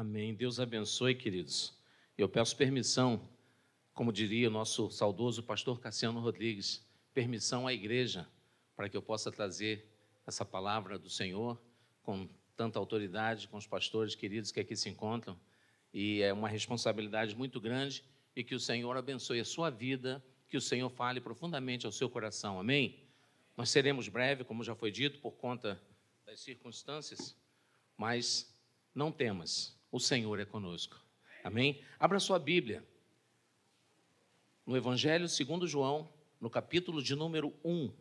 Amém. Deus abençoe, queridos. Eu peço permissão, como diria o nosso saudoso pastor Cassiano Rodrigues, permissão à igreja para que eu possa trazer essa palavra do Senhor com tanta autoridade, com os pastores queridos que aqui se encontram. E é uma responsabilidade muito grande e que o Senhor abençoe a sua vida, que o Senhor fale profundamente ao seu coração. Amém? Nós seremos breve, como já foi dito, por conta das circunstâncias, mas não temas, o Senhor é conosco. Amém? Abra sua Bíblia. No Evangelho segundo João, no capítulo de número 1.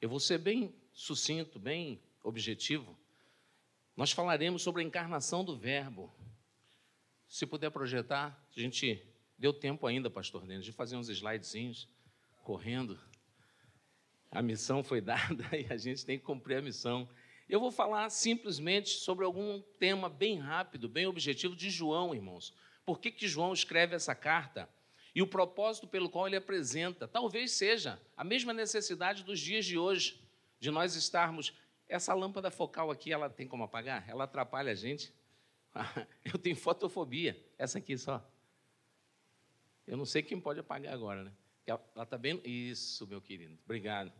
Eu vou ser bem sucinto, bem objetivo. Nós falaremos sobre a encarnação do Verbo. Se puder projetar, a gente deu tempo ainda, pastor Denis, de fazer uns slidezinhos, correndo. A missão foi dada e a gente tem que cumprir a missão. Eu vou falar simplesmente sobre algum tema bem rápido, bem objetivo de João, irmãos. Por que, que João escreve essa carta? E o propósito pelo qual ele apresenta, talvez seja a mesma necessidade dos dias de hoje, de nós estarmos. Essa lâmpada focal aqui, ela tem como apagar? Ela atrapalha a gente. Eu tenho fotofobia. Essa aqui só. Eu não sei quem pode apagar agora, né? Ela está bem. Isso, meu querido. Obrigado.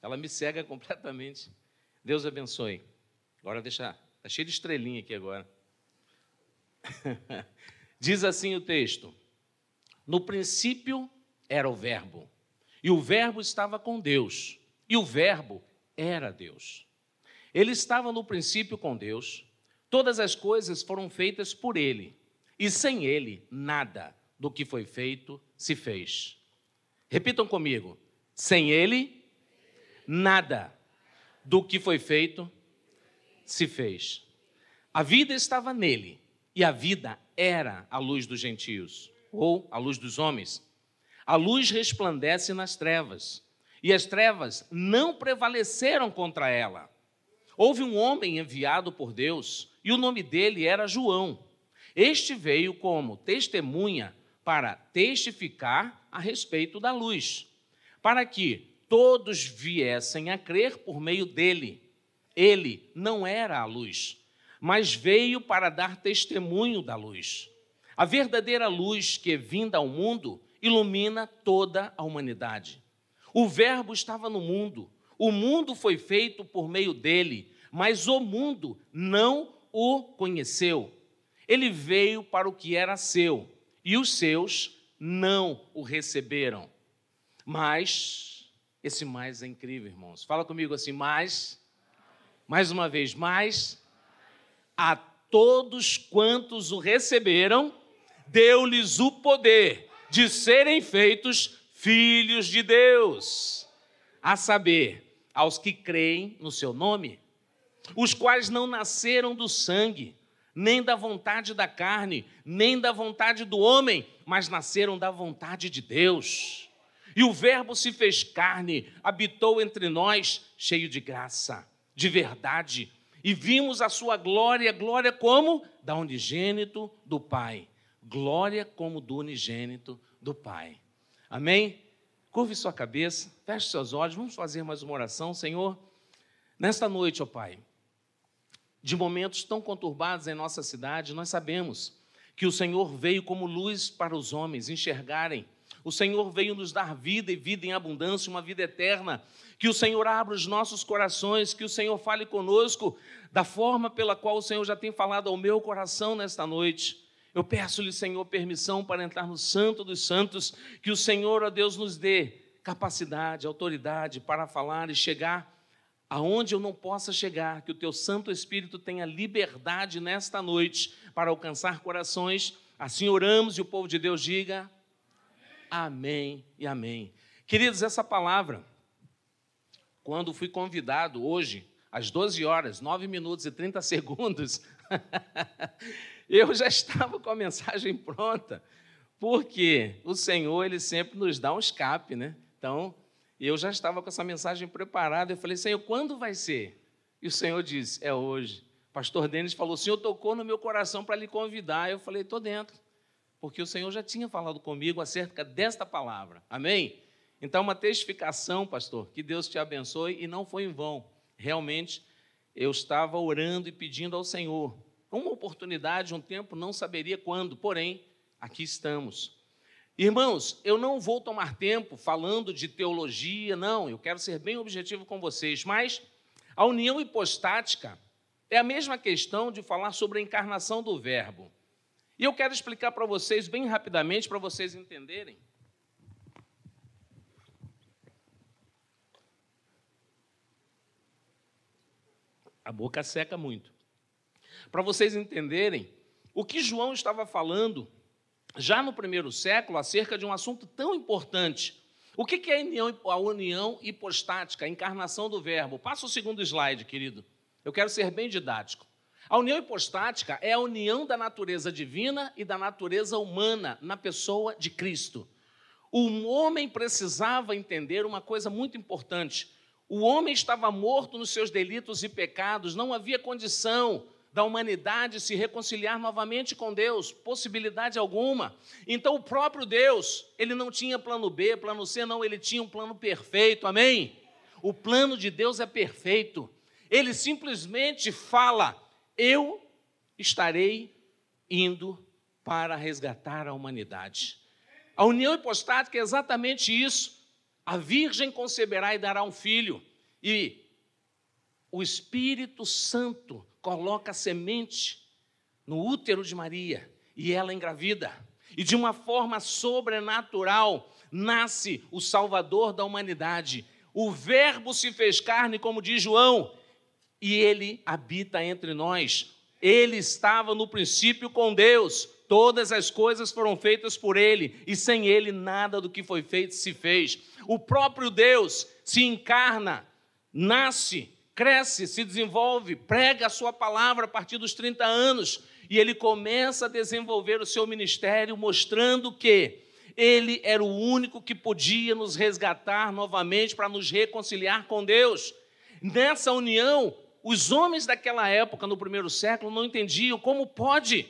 Ela me cega completamente. Deus abençoe. Agora deixa. Está cheio de estrelinha aqui agora. Diz assim o texto: No princípio era o Verbo, e o Verbo estava com Deus, e o Verbo era Deus. Ele estava no princípio com Deus, todas as coisas foram feitas por ele, e sem ele, nada do que foi feito se fez. Repitam comigo: sem ele, nada do que foi feito se fez. A vida estava nele, e a vida era a luz dos gentios, ou a luz dos homens. A luz resplandece nas trevas, e as trevas não prevaleceram contra ela. Houve um homem enviado por Deus, e o nome dele era João. Este veio como testemunha para testificar a respeito da luz, para que todos viessem a crer por meio dele. Ele não era a luz, mas veio para dar testemunho da luz. A verdadeira luz que, vinda ao mundo, ilumina toda a humanidade. O Verbo estava no mundo, o mundo foi feito por meio dele, mas o mundo não o conheceu. Ele veio para o que era seu, e os seus não o receberam. Mas esse mais é incrível, irmãos. Fala comigo assim, mais. Mais uma vez, mais. A todos quantos o receberam, deu-lhes o poder de serem feitos filhos de Deus. A saber, aos que creem no seu nome, os quais não nasceram do sangue, nem da vontade da carne, nem da vontade do homem, mas nasceram da vontade de Deus. E o Verbo se fez carne, habitou entre nós, cheio de graça, de verdade. E vimos a sua glória, glória como da unigênito do Pai. Glória como do unigênito do Pai. Amém? Curve sua cabeça, feche seus olhos, vamos fazer mais uma oração, Senhor. Nesta noite, ó Pai, de momentos tão conturbados em nossa cidade, nós sabemos que o Senhor veio como luz para os homens enxergarem o Senhor veio nos dar vida e vida em abundância, uma vida eterna. Que o Senhor abra os nossos corações, que o Senhor fale conosco da forma pela qual o Senhor já tem falado ao meu coração nesta noite. Eu peço-lhe, Senhor, permissão para entrar no Santo dos Santos, que o Senhor, ó Deus, nos dê capacidade, autoridade para falar e chegar aonde eu não possa chegar, que o teu Santo Espírito tenha liberdade nesta noite para alcançar corações. Assim oramos e o povo de Deus diga: Amém e amém. Queridos, essa palavra, quando fui convidado hoje, às 12 horas, 9 minutos e 30 segundos, eu já estava com a mensagem pronta, porque o Senhor, ele sempre nos dá um escape, né? Então, eu já estava com essa mensagem preparada, eu falei, Senhor, quando vai ser? E o Senhor disse, é hoje. Pastor Denis falou, o Senhor tocou no meu coração para lhe convidar. Eu falei, estou dentro porque o Senhor já tinha falado comigo acerca desta palavra. Amém? Então, uma testificação, pastor, que Deus te abençoe e não foi em vão. Realmente, eu estava orando e pedindo ao Senhor Uma oportunidade, um tempo, não saberia quando, porém, aqui estamos. Irmãos, eu não vou tomar tempo falando de teologia, não, eu quero ser bem objetivo com vocês, mas a união hipostática é a mesma questão de falar sobre a encarnação do Verbo. E eu quero explicar para vocês bem rapidamente, para vocês entenderem. A boca seca muito. Para vocês entenderem o que João estava falando já no primeiro século acerca de um assunto tão importante. O que é a união, hipostática, a encarnação do Verbo? Passa o segundo slide, querido. Eu quero ser bem didático. A união hipostática é a união da natureza divina e da natureza humana na pessoa de Cristo. O homem precisava entender uma coisa muito importante. O homem estava morto nos seus delitos e pecados, não havia condição da humanidade se reconciliar novamente com Deus, possibilidade alguma. Então o próprio Deus, ele não tinha plano B, plano C, não, ele tinha um plano perfeito. Amém? O plano de Deus é perfeito. Ele simplesmente fala: "Eu estarei indo para resgatar a humanidade". A união hipostática é exatamente isso. A virgem conceberá e dará um filho, e o Espírito Santo coloca a semente no útero de Maria e ela engravida. E de uma forma sobrenatural nasce o Salvador da humanidade. O Verbo se fez carne, como diz João, e ele habita entre nós. Ele estava no princípio com Deus. Todas as coisas foram feitas por ele, e sem ele nada do que foi feito se fez. O próprio Deus se encarna, nasce cresce, se desenvolve, prega a sua palavra a partir dos 30 anos e ele começa a desenvolver o seu ministério, mostrando que ele era o único que podia nos resgatar novamente para nos reconciliar com Deus. Nessa união, os homens daquela época, no primeiro século, não entendiam como pode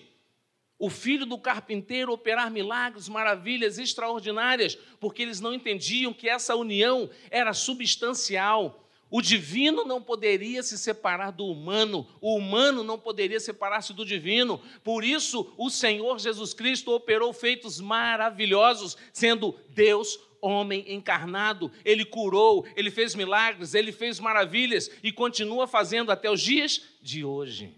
o filho do carpinteiro operar milagres, maravilhas extraordinárias, porque eles não entendiam que essa união era substancial, o divino não poderia se separar do humano, o humano não poderia separar-se do divino. Por isso, o Senhor Jesus Cristo operou feitos maravilhosos, sendo Deus homem encarnado. Ele curou, ele fez milagres, ele fez maravilhas e continua fazendo até os dias de hoje.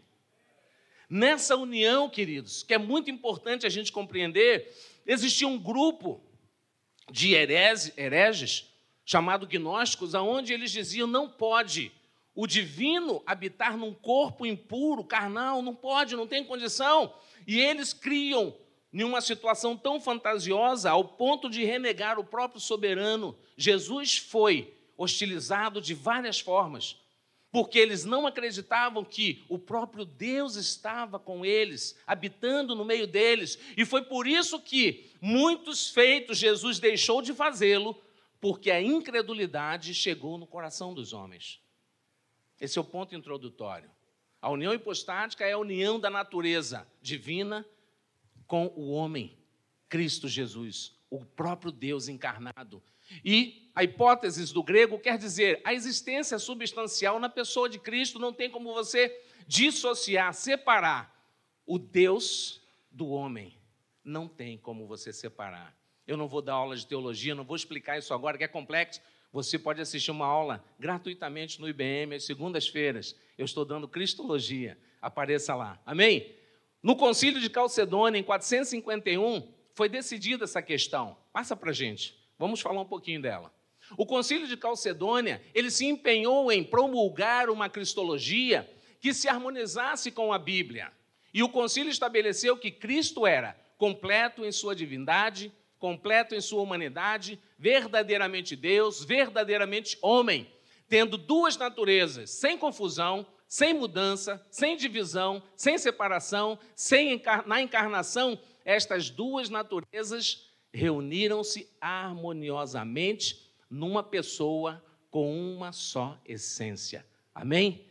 Nessa união, queridos, que é muito importante a gente compreender, existia um grupo de hereges chamado gnósticos, aonde eles diziam não pode o divino habitar num corpo impuro, carnal, não pode, não tem condição. E eles criam em uma situação tão fantasiosa ao ponto de renegar o próprio soberano. Jesus foi hostilizado de várias formas, porque eles não acreditavam que o próprio Deus estava com eles, habitando no meio deles, e foi por isso que muitos feitos Jesus deixou de fazê-lo porque a incredulidade chegou no coração dos homens. Esse é o ponto introdutório. A união hipostática é a união da natureza divina com o homem, Cristo Jesus, o próprio Deus encarnado. E a hipótese do grego quer dizer a existência substancial na pessoa de Cristo, não tem como você dissociar, separar o Deus do homem. Não tem como você separar. Eu não vou dar aula de teologia, não vou explicar isso agora, que é complexo. Você pode assistir uma aula gratuitamente no IBM, às segundas-feiras. Eu estou dando Cristologia. Apareça lá. Amém? No concílio de Calcedônia, em 451, foi decidida essa questão. Passa para gente. Vamos falar um pouquinho dela. O concílio de Calcedônia, ele se empenhou em promulgar uma cristologia que se harmonizasse com a Bíblia. E o concílio estabeleceu que Cristo era completo em sua divindade, completo em sua humanidade, verdadeiramente Deus, verdadeiramente homem, tendo duas naturezas, sem confusão, sem mudança, sem divisão, sem separação, sem encar na encarnação, estas duas naturezas reuniram-se harmoniosamente numa pessoa com uma só essência. Amém?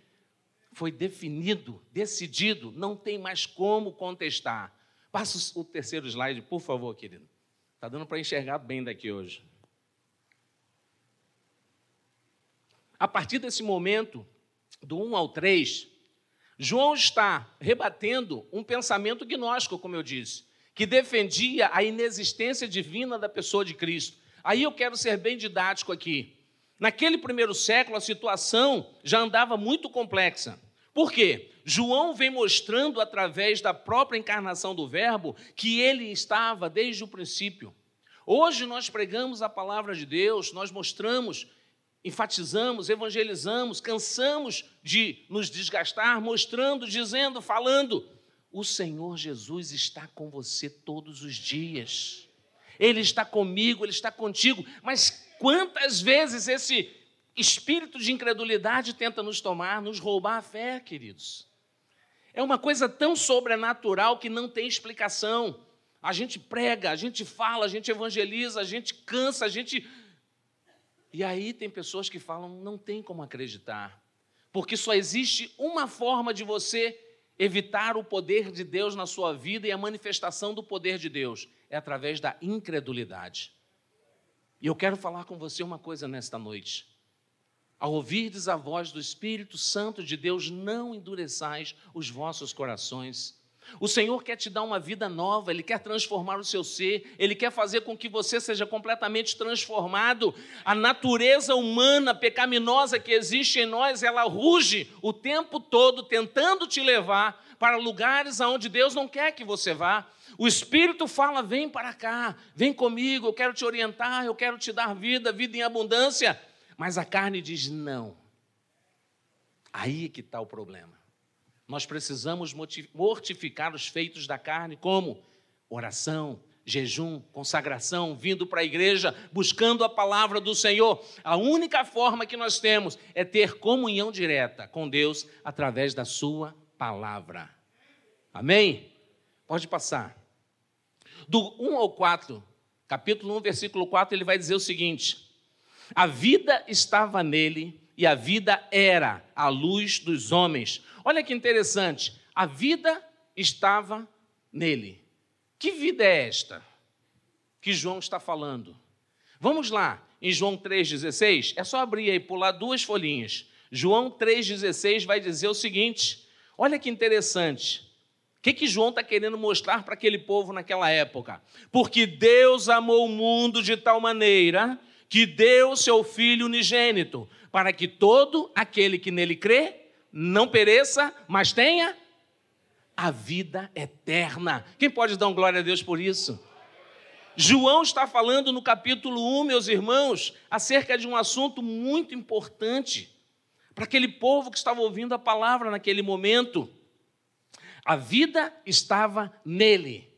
Foi definido, decidido, não tem mais como contestar. Passa o terceiro slide, por favor, querido. Está dando para enxergar bem daqui hoje. A partir desse momento, do 1 ao 3, João está rebatendo um pensamento gnóstico, como eu disse, que defendia a inexistência divina da pessoa de Cristo. Aí eu quero ser bem didático aqui. Naquele primeiro século, a situação já andava muito complexa. Por quê? João vem mostrando através da própria encarnação do Verbo que ele estava desde o princípio. Hoje nós pregamos a palavra de Deus, nós mostramos, enfatizamos, evangelizamos, cansamos de nos desgastar, mostrando, dizendo, falando. O Senhor Jesus está com você todos os dias. Ele está comigo, ele está contigo. Mas quantas vezes esse espírito de incredulidade tenta nos tomar, nos roubar a fé, queridos? É uma coisa tão sobrenatural que não tem explicação. A gente prega, a gente fala, a gente evangeliza, a gente cansa, a gente. E aí tem pessoas que falam: não tem como acreditar, porque só existe uma forma de você evitar o poder de Deus na sua vida e a manifestação do poder de Deus é através da incredulidade. E eu quero falar com você uma coisa nesta noite. Ao ouvirdes a voz do Espírito Santo de Deus, não endureçais os vossos corações. O Senhor quer te dar uma vida nova, Ele quer transformar o seu ser, Ele quer fazer com que você seja completamente transformado. A natureza humana pecaminosa que existe em nós, ela ruge o tempo todo tentando te levar para lugares aonde Deus não quer que você vá. O Espírito fala: vem para cá, vem comigo, eu quero te orientar, eu quero te dar vida, vida em abundância. Mas a carne diz não. Aí é que está o problema. Nós precisamos mortificar os feitos da carne, como oração, jejum, consagração, vindo para a igreja, buscando a palavra do Senhor. A única forma que nós temos é ter comunhão direta com Deus através da Sua palavra. Amém? Pode passar. Do 1 ao 4, capítulo 1, versículo 4, ele vai dizer o seguinte: a vida estava nele e a vida era a luz dos homens. Olha que interessante. A vida estava nele. Que vida é esta que João está falando? Vamos lá, em João 3,16, é só abrir aí, pular duas folhinhas. João 3,16 vai dizer o seguinte: olha que interessante. O que, que João está querendo mostrar para aquele povo naquela época? Porque Deus amou o mundo de tal maneira que deu seu Filho unigênito, para que todo aquele que nele crê não pereça, mas tenha a vida eterna. Quem pode dar glória a Deus por isso? João está falando no capítulo 1, meus irmãos, acerca de um assunto muito importante para aquele povo que estava ouvindo a palavra naquele momento. A vida estava nele,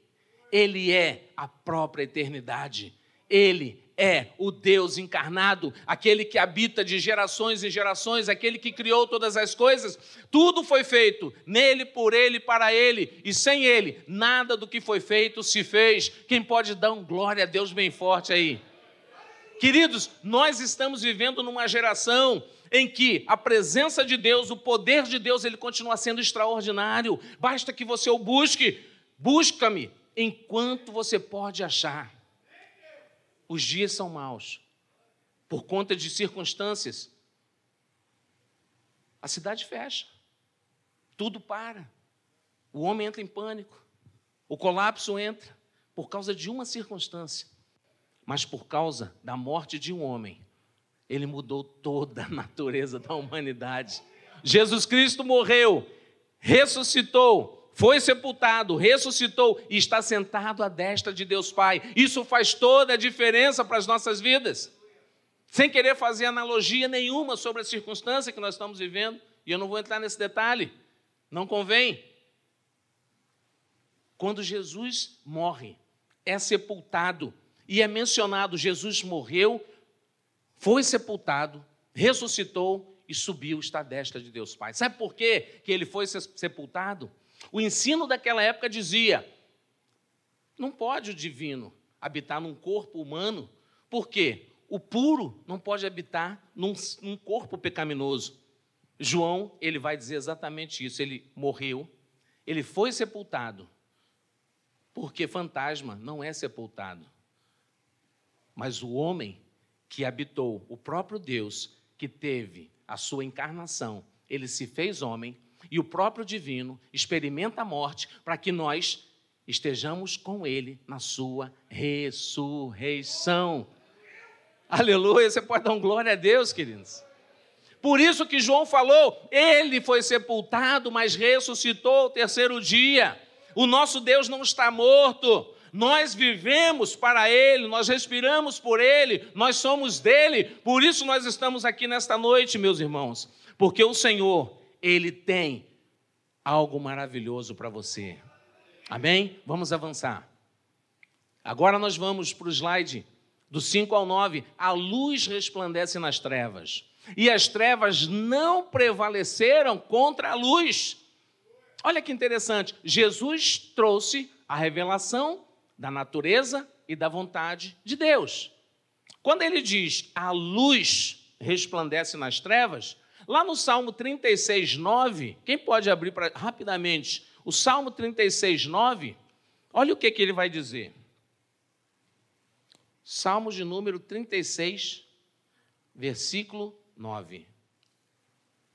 ele é a própria eternidade, ele é o Deus encarnado, aquele que habita de gerações em gerações, aquele que criou todas as coisas. Tudo foi feito nele, por ele, para ele, e sem ele, nada do que foi feito se fez. Quem pode dar um glória a Deus bem forte aí? Queridos, nós estamos vivendo numa geração em que a presença de Deus, o poder de Deus, ele continua sendo extraordinário. Basta que você o busque. Busca-me enquanto você pode achar. Os dias são maus por conta de circunstâncias. A cidade fecha, tudo para. O homem entra em pânico, o colapso entra por causa de uma circunstância, mas por causa da morte de um homem, ele mudou toda a natureza da humanidade. Jesus Cristo morreu, ressuscitou, foi sepultado, ressuscitou e está sentado à destra de Deus Pai. Isso faz toda a diferença para as nossas vidas. Sem querer fazer analogia nenhuma sobre a circunstância que nós estamos vivendo, e eu não vou entrar nesse detalhe, não convém. Quando Jesus morre, é sepultado e é mencionado: Jesus morreu, foi sepultado, ressuscitou e subiu, está à destra de Deus Pai. Sabe por quê que ele foi sepultado? O ensino daquela época dizia: não pode o divino habitar num corpo humano, porque o puro não pode habitar num, num corpo pecaminoso. João, ele vai dizer exatamente isso. Ele morreu, ele foi sepultado, porque fantasma não é sepultado. Mas o homem que habitou, o próprio Deus, que teve a sua encarnação, ele se fez homem, e o próprio divino experimenta a morte para que nós estejamos com ele na sua ressurreição. Aleluia, você pode dar um glória a Deus, queridos. Por isso que João falou, ele foi sepultado, mas ressuscitou ao terceiro dia. O nosso Deus não está morto. Nós vivemos para Ele, nós respiramos por Ele, nós somos dele. Por isso nós estamos aqui nesta noite, meus irmãos. Porque o Senhor, Ele tem algo maravilhoso para você. Amém? Vamos avançar. Agora nós vamos para o slide do 5 ao 9. A luz resplandece nas trevas, e as trevas não prevaleceram contra a luz. Olha que interessante, Jesus trouxe a revelação da natureza e da vontade de Deus. Quando ele diz a luz resplandece nas trevas, lá no Salmo 36, 9, quem pode abrir pra, rapidamente o Salmo 36, 9, olha o que, que ele vai dizer. Salmo de número 36, versículo 9.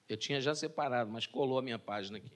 Eu tinha já separado, mas colou a minha página aqui.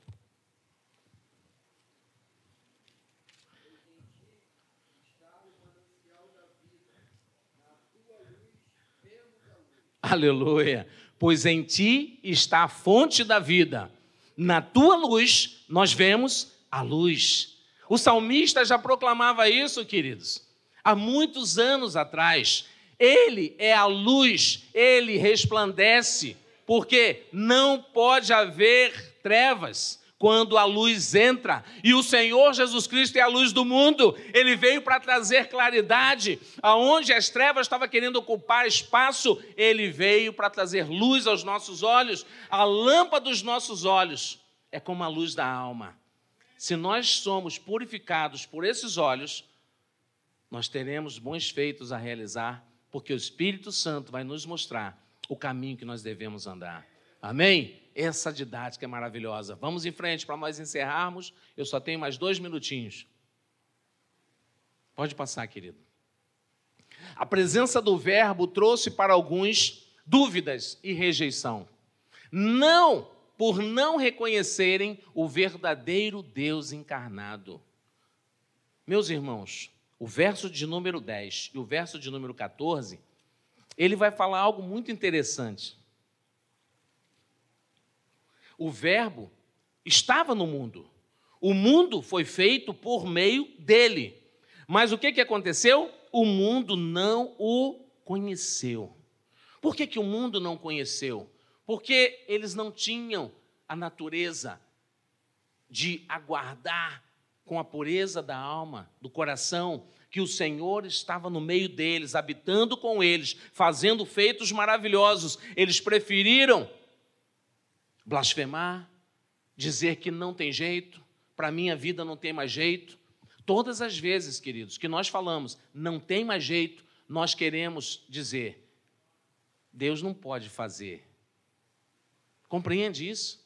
Aleluia. Pois em ti está a fonte da vida. Na tua luz nós vemos a luz. O salmista já proclamava isso, queridos, há muitos anos atrás. Ele é a luz, ele resplandece, porque não pode haver trevas quando a luz entra. E o Senhor Jesus Cristo é a luz do mundo. Ele veio para trazer claridade. Aonde as trevas estavam querendo ocupar espaço, ele veio para trazer luz aos nossos olhos. A lâmpada dos nossos olhos é como a luz da alma. Se nós somos purificados por esses olhos, nós teremos bons feitos a realizar, porque o Espírito Santo vai nos mostrar o caminho que nós devemos andar. Amém? Essa didática é maravilhosa. Vamos em frente para nós encerrarmos. Eu só tenho mais dois minutinhos. Pode passar, querido. A presença do Verbo trouxe para alguns dúvidas e rejeição. Não por não reconhecerem o verdadeiro Deus encarnado. Meus irmãos, o verso de número 10 e o verso de número 14, ele vai falar algo muito interessante o Verbo estava no mundo. O mundo foi feito por meio dele. Mas o que, que aconteceu? O mundo não o conheceu. Por que, que o mundo não conheceu? Porque eles não tinham a natureza de aguardar com a pureza da alma, do coração, que o Senhor estava no meio deles, habitando com eles, fazendo feitos maravilhosos. Eles preferiram blasfemar, dizer que não tem jeito, para a minha vida não tem mais jeito. Todas as vezes, queridos, que nós falamos não tem mais jeito, nós queremos dizer: Deus não pode fazer. Compreende isso?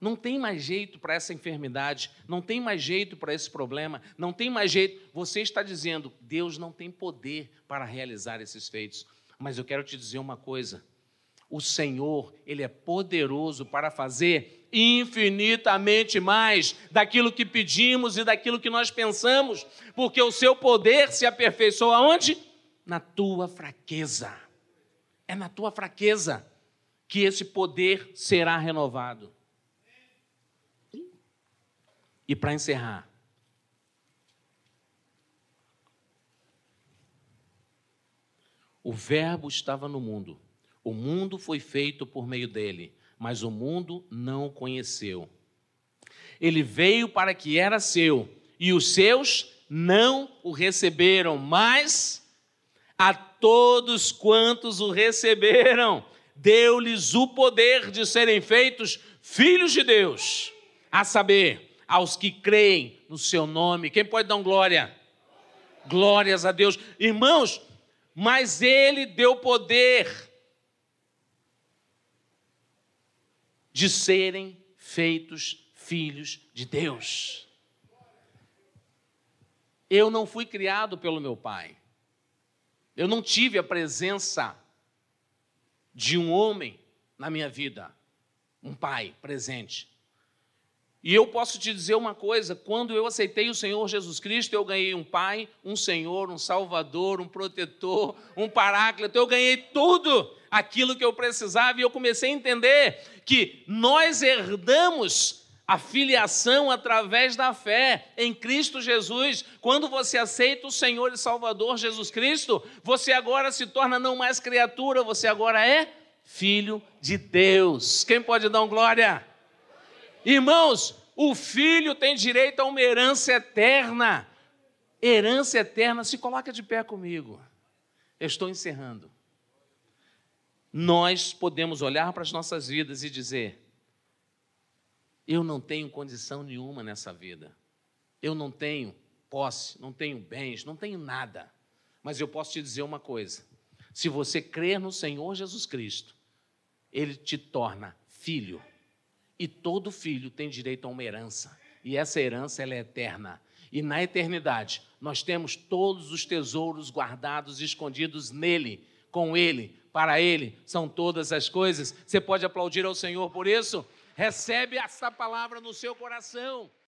Não tem mais jeito para essa enfermidade, não tem mais jeito para esse problema, não tem mais jeito. Você está dizendo, Deus não tem poder para realizar esses feitos. Mas eu quero te dizer uma coisa: o Senhor, Ele é poderoso para fazer infinitamente mais daquilo que pedimos e daquilo que nós pensamos, porque o seu poder se aperfeiçoa onde? Na tua fraqueza. É na tua fraqueza que esse poder será renovado. E para encerrar, o Verbo estava no mundo o mundo foi feito por meio dele, mas o mundo não o conheceu. Ele veio para que era seu, e os seus não o receberam, mas a todos quantos o receberam, deu-lhes o poder de serem feitos filhos de Deus, a saber, aos que creem no seu nome. Quem pode dar um glória? Glórias a Deus. Irmãos, mas ele deu poder de serem feitos filhos de Deus. Eu não fui criado pelo meu pai. Eu não tive a presença de um homem na minha vida, um pai presente. E eu posso te dizer uma coisa: quando eu aceitei o Senhor Jesus Cristo, eu ganhei um Pai, um Senhor, um Salvador, um protetor, um Paráclito, eu ganhei tudo aquilo que eu precisava e eu comecei a entender que nós herdamos a filiação através da fé em Cristo Jesus. Quando você aceita o Senhor e Salvador Jesus Cristo, você agora se torna não mais criatura, você agora é filho de Deus. Quem pode dar um glória? Irmãos, o filho tem direito a uma herança eterna. Herança eterna, se coloca de pé comigo. Eu estou encerrando. Nós podemos olhar para as nossas vidas e dizer: eu não tenho condição nenhuma nessa vida. Eu não tenho posse, não tenho bens, não tenho nada. Mas eu posso te dizer uma coisa: se você crer no Senhor Jesus Cristo, Ele te torna filho. E todo filho tem direito a uma herança. E essa herança é eterna. E na eternidade, nós temos todos os tesouros guardados e escondidos nele, com ele, para ele, são todas as coisas. Você pode aplaudir ao Senhor por isso? Recebe essa palavra no seu coração.